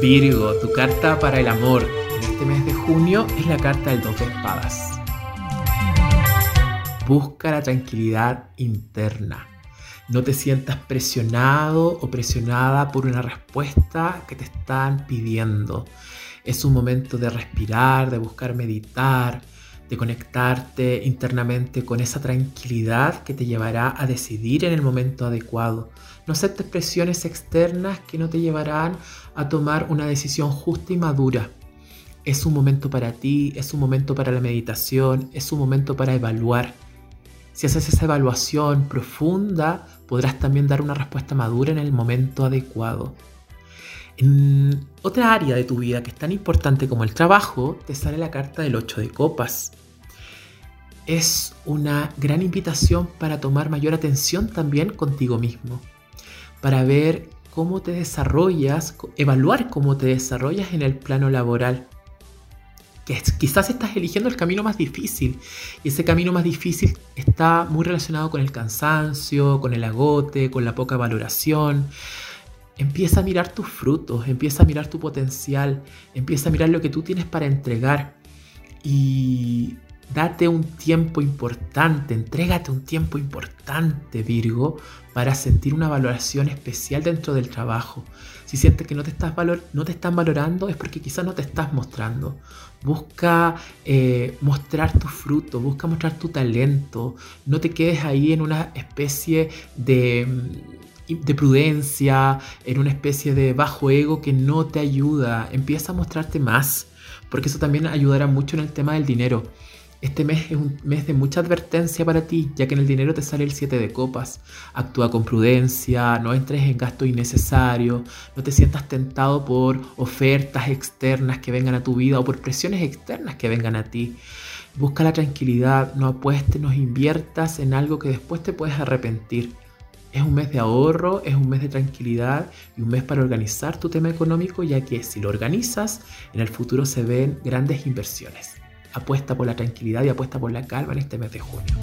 Virgo, tu carta para el amor en este mes de junio es la carta del dos de espadas. Busca la tranquilidad interna. No te sientas presionado o presionada por una respuesta que te están pidiendo. Es un momento de respirar, de buscar meditar, de conectarte internamente con esa tranquilidad que te llevará a decidir en el momento adecuado. No aceptes presiones externas que no te llevarán a tomar una decisión justa y madura. Es un momento para ti, es un momento para la meditación, es un momento para evaluar. Si haces esa evaluación profunda, podrás también dar una respuesta madura en el momento adecuado. En otra área de tu vida que es tan importante como el trabajo, te sale la carta del 8 de copas. Es una gran invitación para tomar mayor atención también contigo mismo, para ver cómo te desarrollas, evaluar cómo te desarrollas en el plano laboral. Que quizás estás eligiendo el camino más difícil y ese camino más difícil está muy relacionado con el cansancio, con el agote, con la poca valoración, Empieza a mirar tus frutos, empieza a mirar tu potencial, empieza a mirar lo que tú tienes para entregar y date un tiempo importante, entrégate un tiempo importante, Virgo, para sentir una valoración especial dentro del trabajo. Si sientes que no te, estás valor no te están valorando es porque quizás no te estás mostrando. Busca eh, mostrar tu fruto, busca mostrar tu talento. No te quedes ahí en una especie de de prudencia, en una especie de bajo ego que no te ayuda. Empieza a mostrarte más, porque eso también ayudará mucho en el tema del dinero. Este mes es un mes de mucha advertencia para ti, ya que en el dinero te sale el 7 de copas. Actúa con prudencia, no entres en gasto innecesario, no te sientas tentado por ofertas externas que vengan a tu vida o por presiones externas que vengan a ti. Busca la tranquilidad, no apuestes, no inviertas en algo que después te puedes arrepentir. Es un mes de ahorro, es un mes de tranquilidad y un mes para organizar tu tema económico, ya que si lo organizas, en el futuro se ven grandes inversiones. Apuesta por la tranquilidad y apuesta por la calma en este mes de junio.